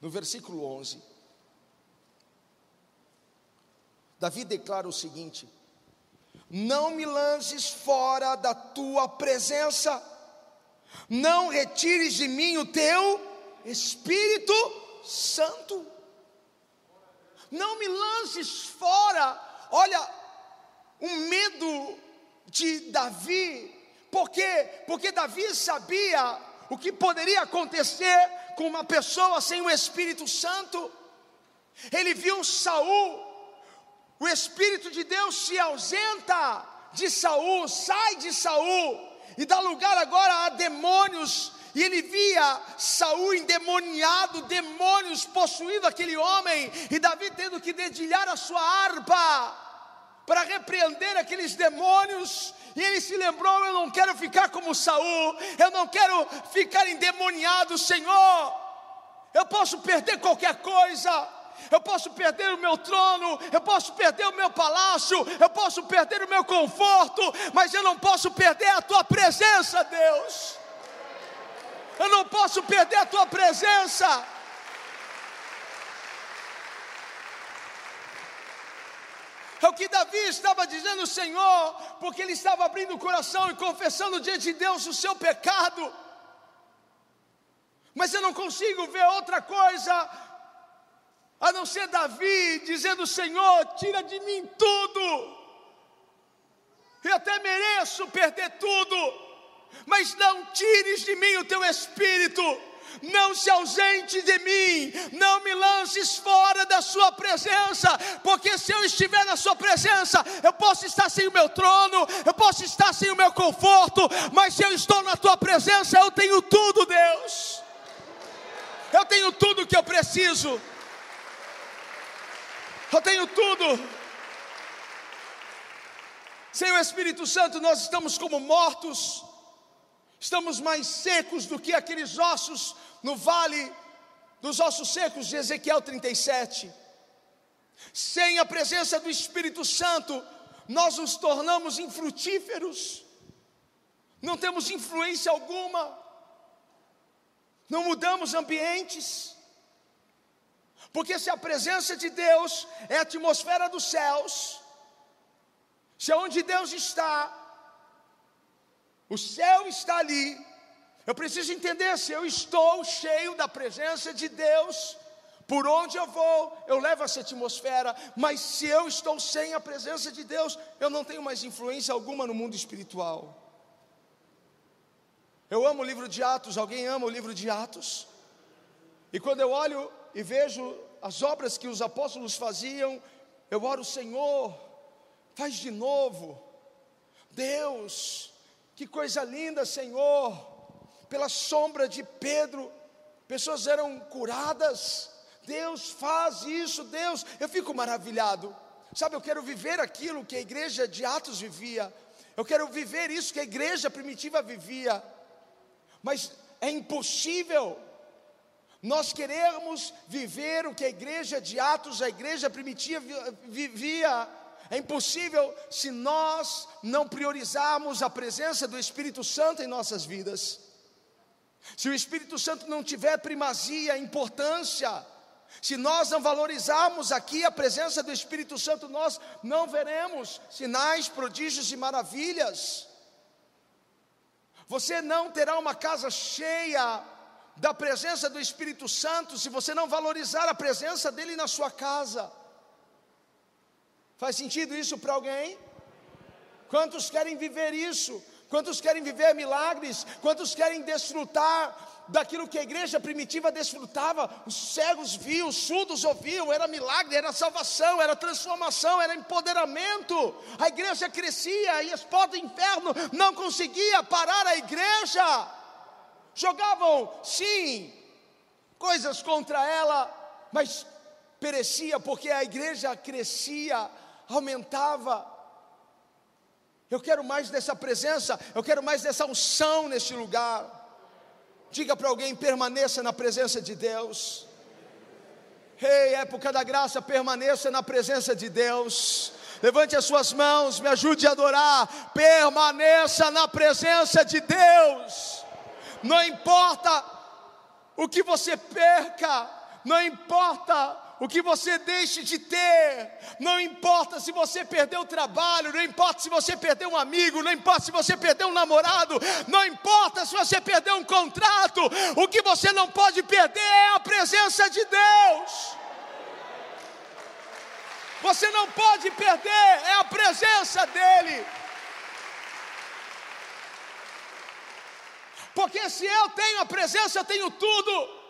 no versículo 11, Davi declara o seguinte: não me lances fora da tua presença, não retires de mim o teu Espírito Santo, não me lances fora, olha, o medo de Davi, por quê? Porque Davi sabia o que poderia acontecer com uma pessoa sem o Espírito Santo. Ele viu Saul, o Espírito de Deus se ausenta de Saul, sai de Saul e dá lugar agora a demônios. E ele via Saul endemoniado, demônios possuindo aquele homem, e Davi tendo que dedilhar a sua harpa para repreender aqueles demônios. E ele se lembrou: eu não quero ficar como Saul, eu não quero ficar endemoniado, Senhor. Eu posso perder qualquer coisa, eu posso perder o meu trono, eu posso perder o meu palácio, eu posso perder o meu conforto, mas eu não posso perder a tua presença, Deus. Eu não posso perder a tua presença. É o que Davi estava dizendo, Senhor, porque ele estava abrindo o coração e confessando diante de Deus o seu pecado. Mas eu não consigo ver outra coisa a não ser Davi dizendo: Senhor, tira de mim tudo. Eu até mereço perder tudo, mas não tires de mim o teu espírito. Não se ausente de mim, não me lances fora da Sua presença, porque se eu estiver na Sua presença, eu posso estar sem o meu trono, eu posso estar sem o meu conforto, mas se eu estou na Tua presença, eu tenho tudo, Deus, eu tenho tudo que eu preciso, eu tenho tudo. Sem o Espírito Santo, nós estamos como mortos Estamos mais secos do que aqueles ossos no vale dos ossos secos de Ezequiel 37. Sem a presença do Espírito Santo, nós nos tornamos infrutíferos, não temos influência alguma, não mudamos ambientes, porque se a presença de Deus é a atmosfera dos céus, se aonde Deus está, o céu está ali. Eu preciso entender se eu estou cheio da presença de Deus. Por onde eu vou, eu levo essa atmosfera, mas se eu estou sem a presença de Deus, eu não tenho mais influência alguma no mundo espiritual. Eu amo o livro de Atos, alguém ama o livro de Atos? E quando eu olho e vejo as obras que os apóstolos faziam, eu oro, Senhor, faz de novo. Deus, que coisa linda, Senhor. Pela sombra de Pedro, pessoas eram curadas. Deus faz isso, Deus. Eu fico maravilhado. Sabe, eu quero viver aquilo que a igreja de Atos vivia. Eu quero viver isso que a igreja primitiva vivia. Mas é impossível nós queremos viver o que a igreja de Atos, a igreja primitiva vivia é impossível se nós não priorizarmos a presença do Espírito Santo em nossas vidas. Se o Espírito Santo não tiver primazia, importância, se nós não valorizarmos aqui a presença do Espírito Santo, nós não veremos sinais, prodígios e maravilhas. Você não terá uma casa cheia da presença do Espírito Santo se você não valorizar a presença dele na sua casa. Faz sentido isso para alguém? Quantos querem viver isso? Quantos querem viver milagres? Quantos querem desfrutar daquilo que a igreja primitiva desfrutava? Os cegos viam, os surdos ouviam, era milagre, era salvação, era transformação, era empoderamento. A igreja crescia e as portas do inferno não conseguia parar a igreja. Jogavam, sim, coisas contra ela, mas perecia porque a igreja crescia aumentava. Eu quero mais dessa presença, eu quero mais dessa unção neste lugar. Diga para alguém: permaneça na presença de Deus. Ei, época da graça, permaneça na presença de Deus. Levante as suas mãos, me ajude a adorar. Permaneça na presença de Deus. Não importa o que você perca, não importa o que você deixe de ter, não importa se você perdeu o trabalho, não importa se você perdeu um amigo, não importa se você perdeu um namorado, não importa se você perdeu um contrato, o que você não pode perder é a presença de Deus. Você não pode perder, é a presença dEle. Porque se eu tenho a presença, eu tenho tudo.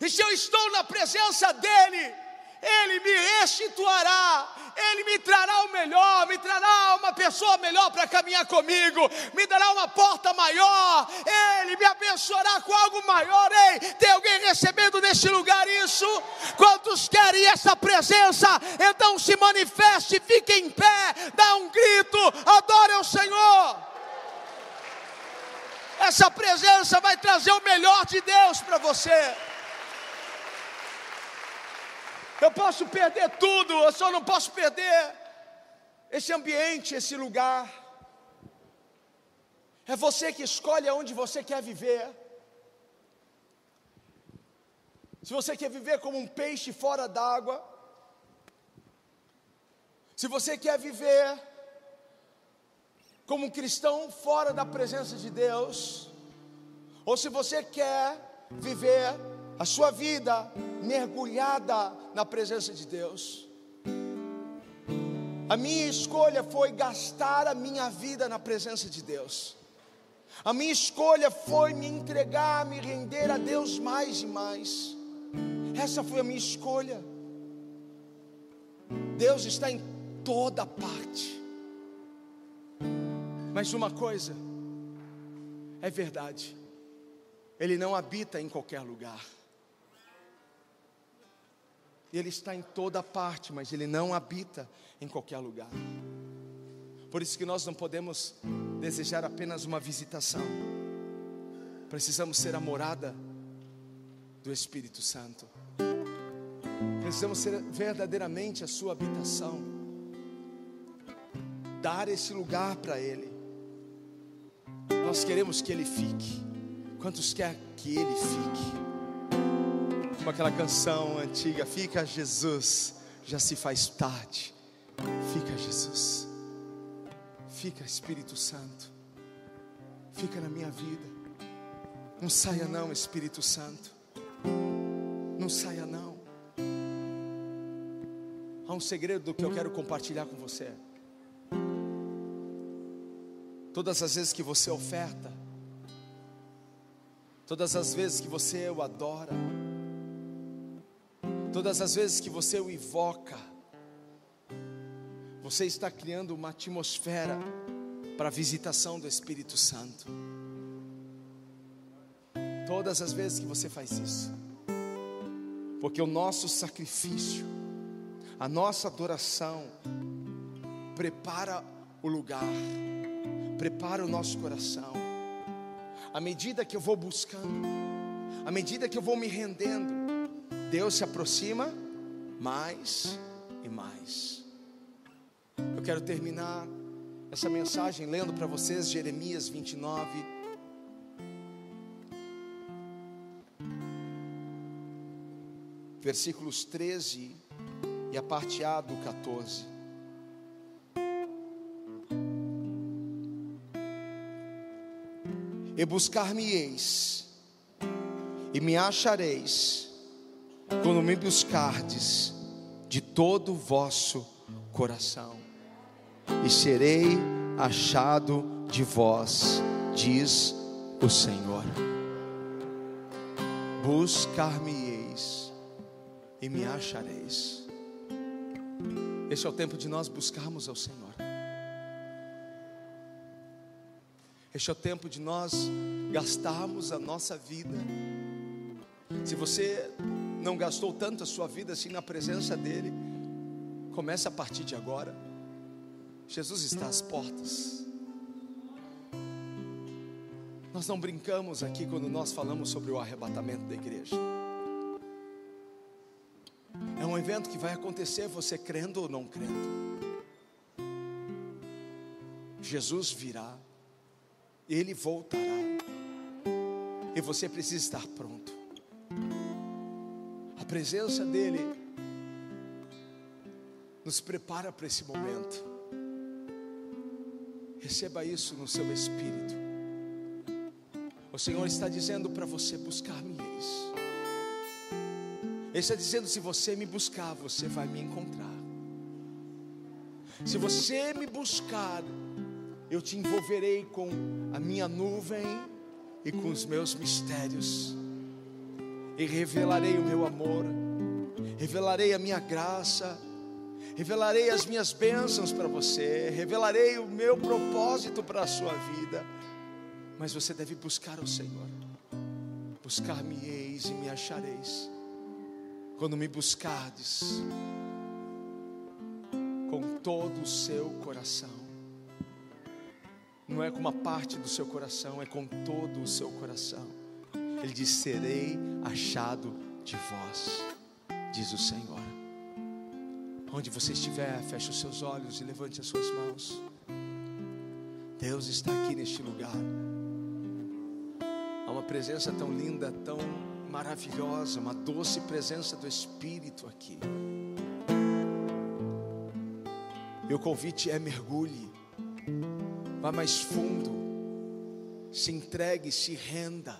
E se eu estou na presença dEle, Ele me restituirá, Ele me trará o melhor, me trará uma pessoa melhor para caminhar comigo, me dará uma porta maior, Ele me abençoará com algo maior. Ei, tem alguém recebendo neste lugar isso? Quantos querem essa presença? Então se manifeste, fique em pé, dá um grito, adore ao Senhor. Essa presença vai trazer o melhor de Deus para você. Eu posso perder tudo, eu só não posso perder esse ambiente, esse lugar. É você que escolhe aonde você quer viver. Se você quer viver como um peixe fora d'água, se você quer viver como um cristão fora da presença de Deus, ou se você quer viver a sua vida mergulhada na presença de Deus. A minha escolha foi gastar a minha vida na presença de Deus. A minha escolha foi me entregar, me render a Deus mais e mais. Essa foi a minha escolha. Deus está em toda parte. Mas uma coisa é verdade, Ele não habita em qualquer lugar. Ele está em toda parte, mas Ele não habita em qualquer lugar. Por isso que nós não podemos desejar apenas uma visitação. Precisamos ser a morada do Espírito Santo. Precisamos ser verdadeiramente a sua habitação. Dar esse lugar para Ele. Nós queremos que Ele fique. Quantos quer que Ele fique? como aquela canção antiga, fica Jesus, já se faz tarde. Fica Jesus. Fica Espírito Santo. Fica na minha vida. Não saia não, Espírito Santo. Não saia não. Há um segredo que eu quero compartilhar com você. Todas as vezes que você oferta, todas as vezes que você o adora, Todas as vezes que você o invoca, você está criando uma atmosfera para a visitação do Espírito Santo. Todas as vezes que você faz isso, porque o nosso sacrifício, a nossa adoração, prepara o lugar, prepara o nosso coração. À medida que eu vou buscando, à medida que eu vou me rendendo, Deus se aproxima mais e mais. Eu quero terminar essa mensagem lendo para vocês Jeremias 29. Versículos 13 e a parte A do 14. E buscar-me-eis, e me achareis, quando me buscardes de todo o vosso coração, e serei achado de vós, diz o Senhor. Buscar-me-eis e me achareis. Este é o tempo de nós buscarmos ao Senhor. Este é o tempo de nós gastarmos a nossa vida. Se você não gastou tanto a sua vida assim na presença dEle, comece a partir de agora. Jesus está às portas. Nós não brincamos aqui quando nós falamos sobre o arrebatamento da igreja. É um evento que vai acontecer, você crendo ou não crendo. Jesus virá, ele voltará, e você precisa estar pronto. A presença dEle nos prepara para esse momento. Receba isso no seu espírito. O Senhor está dizendo para você buscar-me. Ele está dizendo: se você me buscar, você vai me encontrar. Se você me buscar, eu te envolverei com a minha nuvem e com os meus mistérios, e revelarei o meu amor, revelarei a minha graça, revelarei as minhas bênçãos para você, revelarei o meu propósito para a sua vida. Mas você deve buscar o Senhor. Buscar-me-eis e me achareis. Quando me buscardes com todo o seu coração. Não é com uma parte do seu coração, é com todo o seu coração. Ele diz: Serei achado de vós, diz o Senhor. Onde você estiver, feche os seus olhos e levante as suas mãos. Deus está aqui neste lugar. Há uma presença tão linda, tão maravilhosa, uma doce presença do Espírito aqui. O convite é mergulhe, vá mais fundo, se entregue, se renda,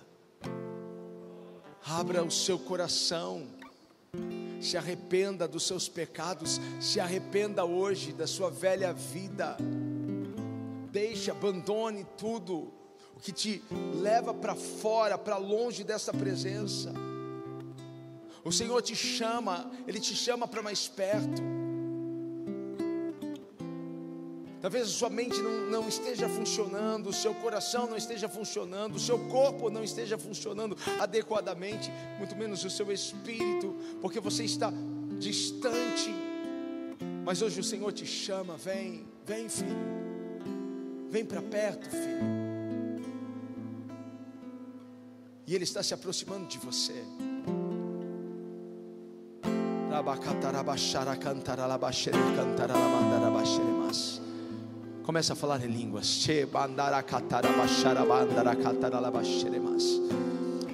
abra o seu coração. Se arrependa dos seus pecados, se arrependa hoje da sua velha vida, deixe, abandone tudo o que te leva para fora, para longe dessa presença. O Senhor te chama, Ele te chama para mais perto. Talvez a sua mente não, não, esteja funcionando, o seu coração não esteja funcionando, o seu corpo não esteja funcionando adequadamente, muito menos o seu espírito, porque você está distante. Mas hoje o Senhor te chama, vem, vem, filho, vem para perto, filho. E Ele está se aproximando de você. Rabacatarabachara cantaralabaxere cantaralamandarabachere Começa a falar em línguas.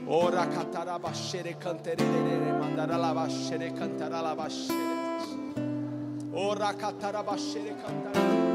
Ora catarabachere canterere mandaralabachere cantaralabaxeremas. Ora catarabachere cantaralabaxere